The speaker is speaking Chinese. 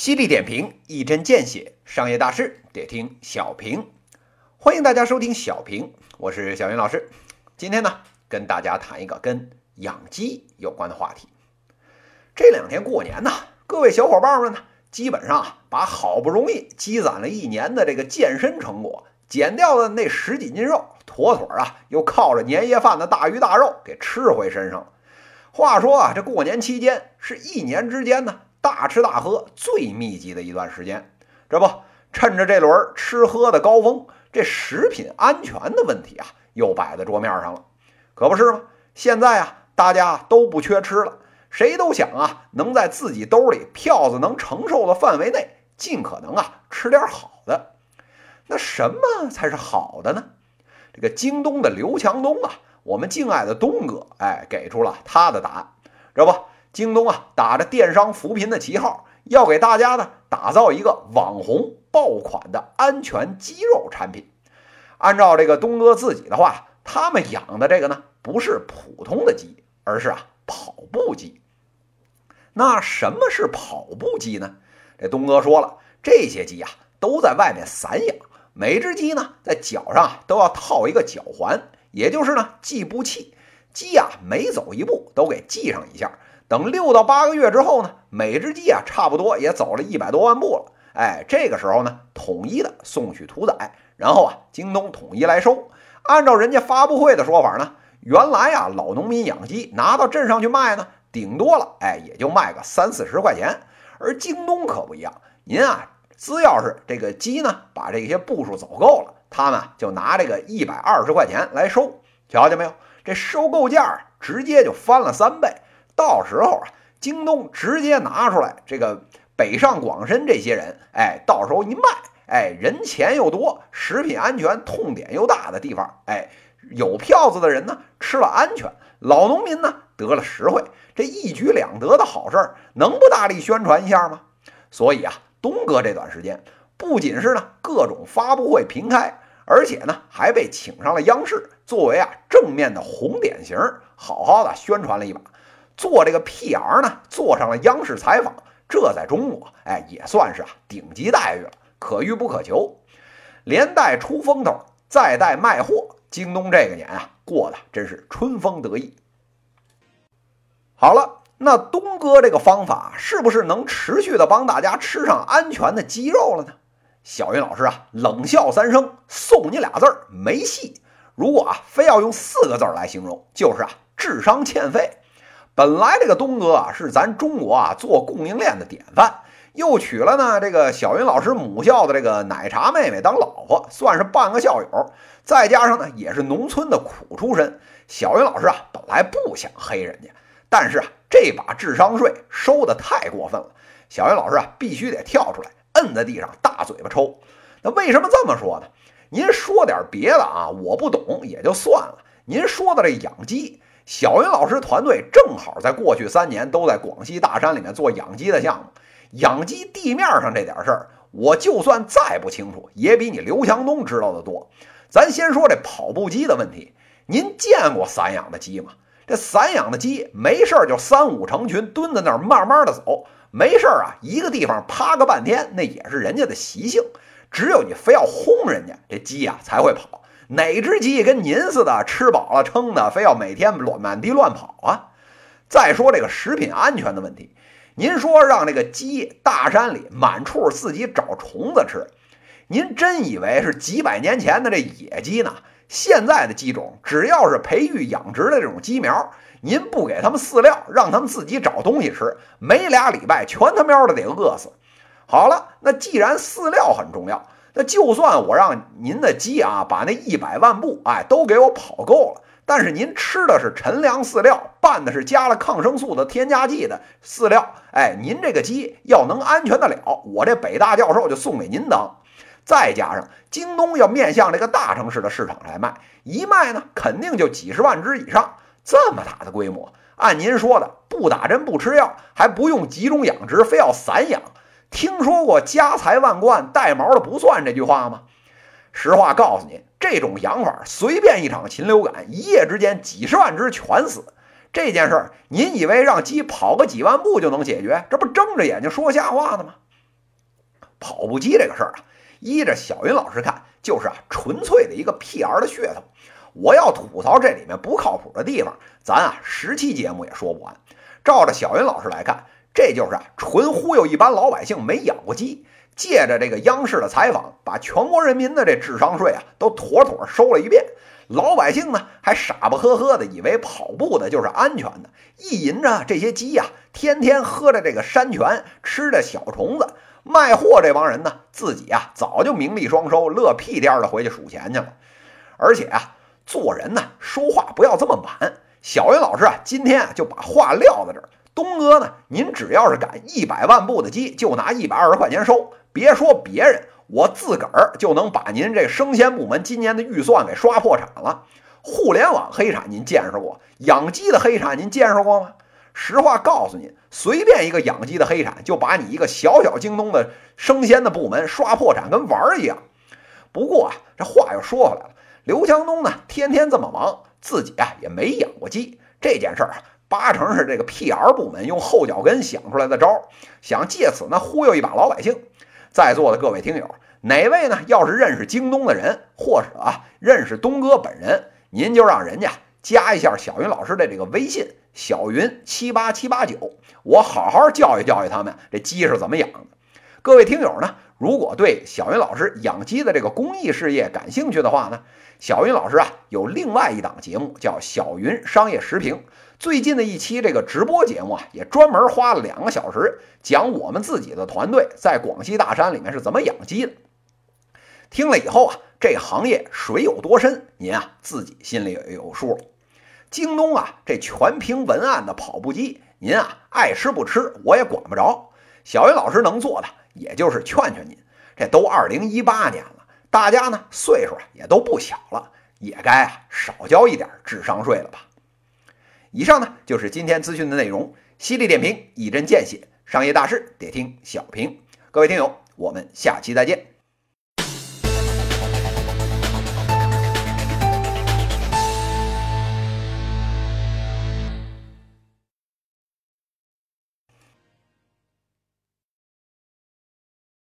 犀利点评，一针见血，商业大事得听小平。欢迎大家收听小平，我是小云老师。今天呢，跟大家谈一个跟养鸡有关的话题。这两天过年呢，各位小伙伴们呢，基本上把好不容易积攒了一年的这个健身成果，减掉的那十几斤肉，妥妥啊，又靠着年夜饭的大鱼大肉给吃回身上了。话说啊，这过年期间是一年之间呢。大吃大喝最密集的一段时间，这不趁着这轮吃喝的高峰，这食品安全的问题啊又摆在桌面上了，可不是吗？现在啊，大家都不缺吃了，谁都想啊，能在自己兜里票子能承受的范围内，尽可能啊吃点好的。那什么才是好的呢？这个京东的刘强东啊，我们敬爱的东哥，哎，给出了他的答案，这不。京东啊，打着电商扶贫的旗号，要给大家呢打造一个网红爆款的安全鸡肉产品。按照这个东哥自己的话，他们养的这个呢不是普通的鸡，而是啊跑步鸡。那什么是跑步鸡呢？这东哥说了，这些鸡啊都在外面散养，每只鸡呢在脚上都要套一个脚环，也就是呢计步器，鸡啊每走一步都给系上一下。等六到八个月之后呢，每只鸡啊差不多也走了一百多万步了。哎，这个时候呢，统一的送去屠宰，然后啊，京东统一来收。按照人家发布会的说法呢，原来啊，老农民养鸡拿到镇上去卖呢，顶多了，哎，也就卖个三四十块钱。而京东可不一样，您啊，只要是这个鸡呢，把这些步数走够了，他们就拿这个一百二十块钱来收。瞧见没有？这收购价直接就翻了三倍。到时候啊，京东直接拿出来这个北上广深这些人，哎，到时候一卖，哎，人钱又多，食品安全痛点又大的地方，哎，有票子的人呢吃了安全，老农民呢得了实惠，这一举两得的好事儿，能不大力宣传一下吗？所以啊，东哥这段时间不仅是呢各种发布会频开，而且呢还被请上了央视，作为啊正面的红典型，好好的宣传了一把。做这个 PR 呢，做上了央视采访，这在中国，哎，也算是啊顶级待遇了，可遇不可求。连带出风头，再带卖货，京东这个年啊过得真是春风得意。好了，那东哥这个方法是不是能持续的帮大家吃上安全的鸡肉了呢？小云老师啊冷笑三声，送你俩字儿：没戏。如果啊非要用四个字来形容，就是啊智商欠费。本来这个东哥啊是咱中国啊做供应链的典范，又娶了呢这个小云老师母校的这个奶茶妹妹当老婆，算是半个校友。再加上呢也是农村的苦出身，小云老师啊本来不想黑人家，但是啊这把智商税收的太过分了，小云老师啊必须得跳出来摁在地上大嘴巴抽。那为什么这么说呢？您说点别的啊，我不懂也就算了。您说的这养鸡。小云老师团队正好在过去三年都在广西大山里面做养鸡的项目。养鸡地面上这点事儿，我就算再不清楚，也比你刘强东知道的多。咱先说这跑步机的问题，您见过散养的鸡吗？这散养的鸡没事儿就三五成群蹲在那儿慢慢的走，没事儿啊一个地方趴个半天，那也是人家的习性。只有你非要轰人家，这鸡呀才会跑。哪只鸡跟您似的吃饱了撑的，非要每天乱满地乱跑啊？再说这个食品安全的问题，您说让这个鸡大山里满处自己找虫子吃，您真以为是几百年前的这野鸡呢？现在的鸡种只要是培育养殖的这种鸡苗，您不给他们饲料，让他们自己找东西吃，没俩礼拜全他喵的得饿死。好了，那既然饲料很重要。就算我让您的鸡啊，把那一百万步哎都给我跑够了，但是您吃的是陈粮饲料，拌的是加了抗生素的添加剂的饲料，哎，您这个鸡要能安全得了，我这北大教授就送给您当。再加上京东要面向这个大城市的市场来卖，一卖呢肯定就几十万只以上，这么大的规模，按您说的，不打针不吃药，还不用集中养殖，非要散养。听说过“家财万贯，带毛的不算”这句话吗？实话告诉您，这种养法随便一场禽流感，一夜之间几十万只全死。这件事儿，您以为让鸡跑个几万步就能解决？这不睁着眼睛说瞎话呢吗？跑步机这个事儿啊，依着小云老师看，就是啊纯粹的一个 PR 的噱头。我要吐槽这里面不靠谱的地方，咱啊十期节目也说不完。照着小云老师来看，这就是啊纯忽悠一般老百姓没养过鸡，借着这个央视的采访，把全国人民的这智商税啊都妥妥收了一遍。老百姓呢还傻不呵呵的以为跑步的就是安全的，意淫着这些鸡呀，天天喝着这个山泉，吃着小虫子。卖货这帮人呢，自己啊早就名利双收，乐屁颠的回去数钱去了。而且啊。做人呢，说话不要这么满。小云老师啊，今天啊就把话撂在这儿。东哥呢，您只要是赶一百万步的鸡，就拿一百二十块钱收。别说别人，我自个儿就能把您这生鲜部门今年的预算给刷破产了。互联网黑产您见识过？养鸡的黑产您见识过吗？实话告诉您，随便一个养鸡的黑产，就把你一个小小京东的生鲜的部门刷破产，跟玩儿一样。不过啊，这话又说回来了。刘强东呢，天天这么忙，自己啊也没养过鸡。这件事儿啊，八成是这个 PR 部门用后脚跟想出来的招，想借此呢忽悠一把老百姓。在座的各位听友，哪位呢要是认识京东的人，或者啊认识东哥本人，您就让人家加一下小云老师的这个微信，小云七八七八九，我好好教育教育他们这鸡是怎么养的。各位听友呢，如果对小云老师养鸡的这个公益事业感兴趣的话呢？小云老师啊，有另外一档节目叫《小云商业时评》。最近的一期这个直播节目啊，也专门花了两个小时讲我们自己的团队在广西大山里面是怎么养鸡的。听了以后啊，这行业水有多深，您啊自己心里也有数。京东啊，这全凭文案的跑步机，您啊爱吃不吃我也管不着。小云老师能做的，也就是劝劝您。这都二零一八年了。大家呢岁数啊也都不小了，也该啊少交一点智商税了吧？以上呢就是今天资讯的内容，犀利点评，一针见血，商业大事得听小平。各位听友，我们下期再见。